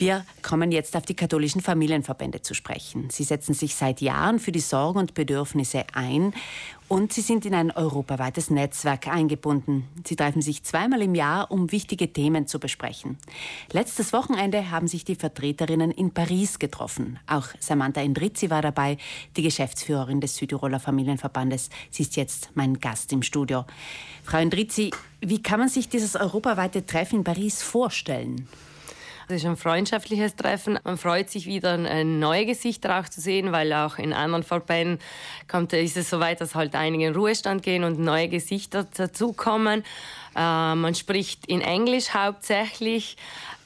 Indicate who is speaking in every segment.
Speaker 1: Wir kommen jetzt auf die katholischen Familienverbände zu sprechen. Sie setzen sich seit Jahren für die Sorgen und Bedürfnisse ein und sie sind in ein europaweites Netzwerk eingebunden. Sie treffen sich zweimal im Jahr, um wichtige Themen zu besprechen. Letztes Wochenende haben sich die Vertreterinnen in Paris getroffen. Auch Samantha Endrizzi war dabei, die Geschäftsführerin des Südtiroler Familienverbandes. Sie ist jetzt mein Gast im Studio. Frau Endrizzi, wie kann man sich dieses europaweite Treffen in Paris vorstellen?
Speaker 2: Es ist ein freundschaftliches Treffen. Man freut sich wieder, neue Gesichter auch zu sehen, weil auch in anderen Verbänden kommt, ist es so weit, dass halt einige in Ruhestand gehen und neue Gesichter dazukommen. Äh, man spricht in Englisch hauptsächlich.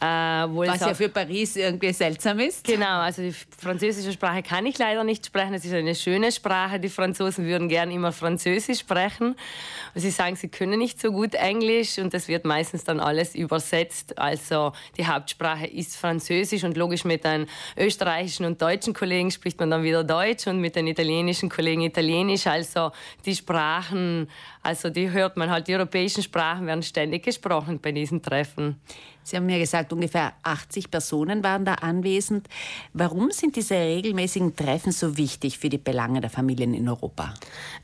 Speaker 1: Äh, Was ja für Paris irgendwie seltsam ist.
Speaker 2: Genau, also die französische Sprache kann ich leider nicht sprechen. Es ist eine schöne Sprache. Die Franzosen würden gern immer Französisch sprechen. Und sie sagen, sie können nicht so gut Englisch und das wird meistens dann alles übersetzt. Also die Hauptsprache ist Französisch und logisch mit den österreichischen und deutschen Kollegen spricht man dann wieder Deutsch und mit den italienischen Kollegen Italienisch. Also die Sprachen, also die hört man halt, die europäischen Sprachen werden ständig gesprochen bei diesen Treffen.
Speaker 1: Sie haben mir gesagt, ungefähr 80 Personen waren da anwesend. Warum sind diese regelmäßigen Treffen so wichtig für die Belange der Familien in Europa?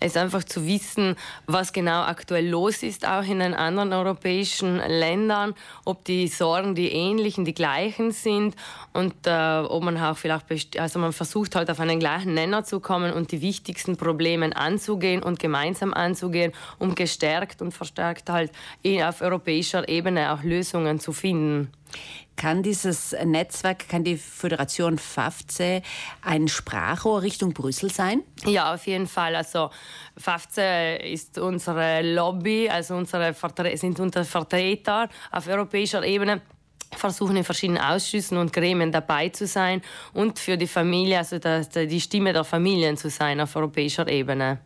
Speaker 2: Es ist einfach zu wissen, was genau aktuell los ist, auch in den anderen europäischen Ländern, ob die Sorgen die ähnlichen, die gleichen sind und äh, ob man auch vielleicht, also man versucht halt auf einen gleichen Nenner zu kommen und die wichtigsten Probleme anzugehen und gemeinsam anzugehen, um gestärkt und verstärkt halt auf europäischer Ebene auch Lösungen zu finden finden.
Speaker 1: Kann dieses Netzwerk, kann die Föderation FAFZE ein Sprachrohr Richtung Brüssel sein?
Speaker 2: Ja, auf jeden Fall. Also FAFZE ist unsere Lobby, also unsere Vertre sind unsere Vertreter auf europäischer Ebene versuchen in verschiedenen Ausschüssen und Gremien dabei zu sein und für die Familie, also die Stimme der Familien zu sein auf europäischer Ebene.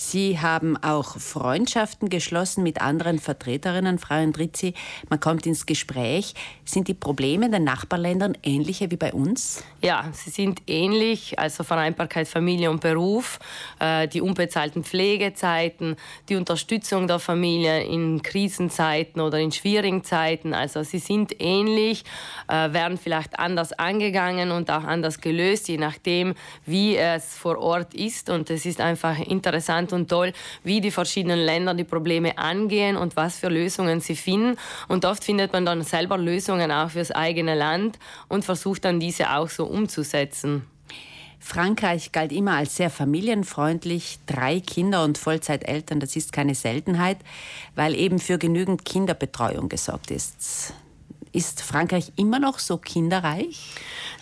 Speaker 1: Sie haben auch Freundschaften geschlossen mit anderen Vertreterinnen, Frau Endrizzi. Man kommt ins Gespräch. Sind die Probleme in den Nachbarländern ähnliche wie bei uns?
Speaker 2: Ja, sie sind ähnlich. Also Vereinbarkeit Familie und Beruf, äh, die unbezahlten Pflegezeiten, die Unterstützung der Familie in Krisenzeiten oder in schwierigen Zeiten. Also sie sind ähnlich, äh, werden vielleicht anders angegangen und auch anders gelöst, je nachdem, wie es vor Ort ist. Und es ist einfach interessant, interessant und toll, wie die verschiedenen Länder die Probleme angehen und was für Lösungen sie finden. Und oft findet man dann selber Lösungen auch fürs eigene Land und versucht dann diese auch so umzusetzen.
Speaker 1: Frankreich galt immer als sehr familienfreundlich, drei Kinder und Vollzeiteltern, das ist keine Seltenheit, weil eben für genügend Kinderbetreuung gesorgt ist. Ist Frankreich immer noch so kinderreich?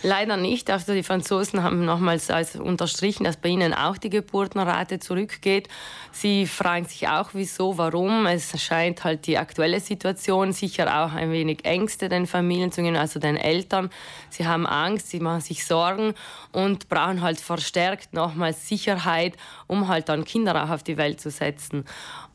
Speaker 2: Leider nicht. Also die Franzosen haben nochmals also unterstrichen, dass bei ihnen auch die Geburtenrate zurückgeht. Sie fragen sich auch, wieso, warum. Es scheint halt die aktuelle Situation sicher auch ein wenig Ängste den Familien zu geben, also den Eltern. Sie haben Angst, sie machen sich Sorgen und brauchen halt verstärkt nochmals Sicherheit, um halt dann Kinder auch auf die Welt zu setzen.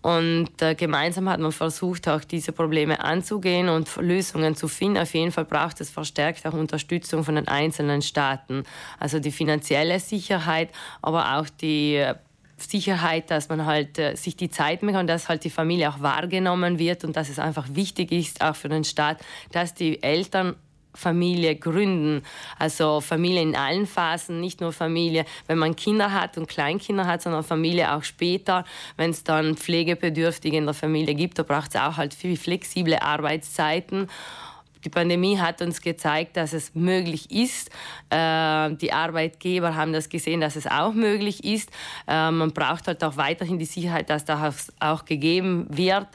Speaker 2: Und äh, gemeinsam hat man versucht, auch diese Probleme anzugehen und Lösungen zu finden. Auf jeden Fall braucht es verstärkt auch Unterstützung von den einzelnen Staaten. Also die finanzielle Sicherheit, aber auch die äh, Sicherheit, dass man halt äh, sich die Zeit macht und dass halt die Familie auch wahrgenommen wird und dass es einfach wichtig ist, auch für den Staat, dass die Eltern Familie gründen. Also Familie in allen Phasen, nicht nur Familie, wenn man Kinder hat und Kleinkinder hat, sondern Familie auch später, wenn es dann Pflegebedürftige in der Familie gibt. Da braucht es auch halt viel flexible Arbeitszeiten. Die Pandemie hat uns gezeigt, dass es möglich ist. Äh, die Arbeitgeber haben das gesehen, dass es auch möglich ist. Äh, man braucht halt auch weiterhin die Sicherheit, dass das auch gegeben wird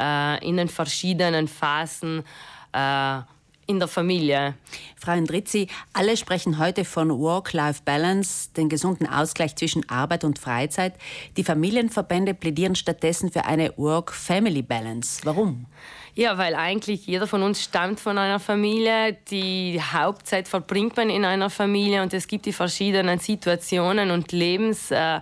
Speaker 2: äh, in den verschiedenen Phasen in der Familie.
Speaker 1: Frau Endrizzi, alle sprechen heute von Work-Life-Balance, den gesunden Ausgleich zwischen Arbeit und Freizeit. Die Familienverbände plädieren stattdessen für eine Work-Family-Balance. Warum?
Speaker 2: Ja, weil eigentlich jeder von uns stammt von einer Familie. Die Hauptzeit verbringt man in einer Familie und es gibt die verschiedenen Situationen und Lebens. Äh,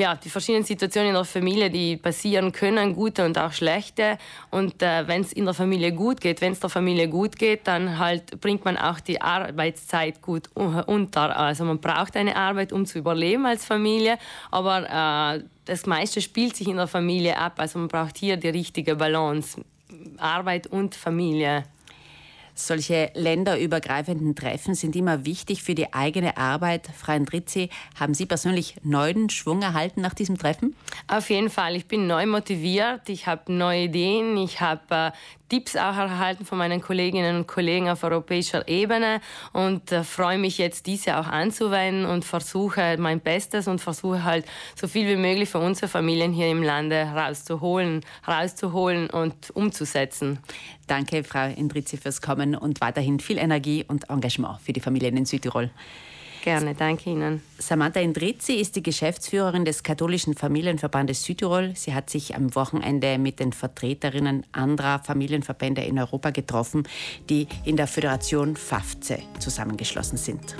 Speaker 2: ja, die verschiedenen Situationen in der Familie, die passieren können, gute und auch schlechte. Und äh, wenn es in der Familie gut geht, wenn es der Familie gut geht, dann halt bringt man auch die Arbeitszeit gut unter. Also man braucht eine Arbeit, um zu überleben als Familie, aber äh, das meiste spielt sich in der Familie ab. Also man braucht hier die richtige Balance, Arbeit und Familie.
Speaker 1: Solche länderübergreifenden Treffen sind immer wichtig für die eigene Arbeit. Frau Endrizzi, haben Sie persönlich neuen Schwung erhalten nach diesem Treffen?
Speaker 2: Auf jeden Fall. Ich bin neu motiviert. Ich habe neue Ideen. Ich habe äh, Tipps auch erhalten von meinen Kolleginnen und Kollegen auf europäischer Ebene und äh, freue mich jetzt, diese auch anzuwenden und versuche mein Bestes und versuche halt so viel wie möglich für unsere Familien hier im Lande rauszuholen, rauszuholen und umzusetzen.
Speaker 1: Danke, Frau Endrizzi, fürs Kommen und weiterhin viel Energie und Engagement für die Familien in Südtirol.
Speaker 2: Gerne, danke Ihnen.
Speaker 1: Samantha Indrizzi ist die Geschäftsführerin des katholischen Familienverbandes Südtirol. Sie hat sich am Wochenende mit den Vertreterinnen anderer Familienverbände in Europa getroffen, die in der Föderation FAFZE zusammengeschlossen sind.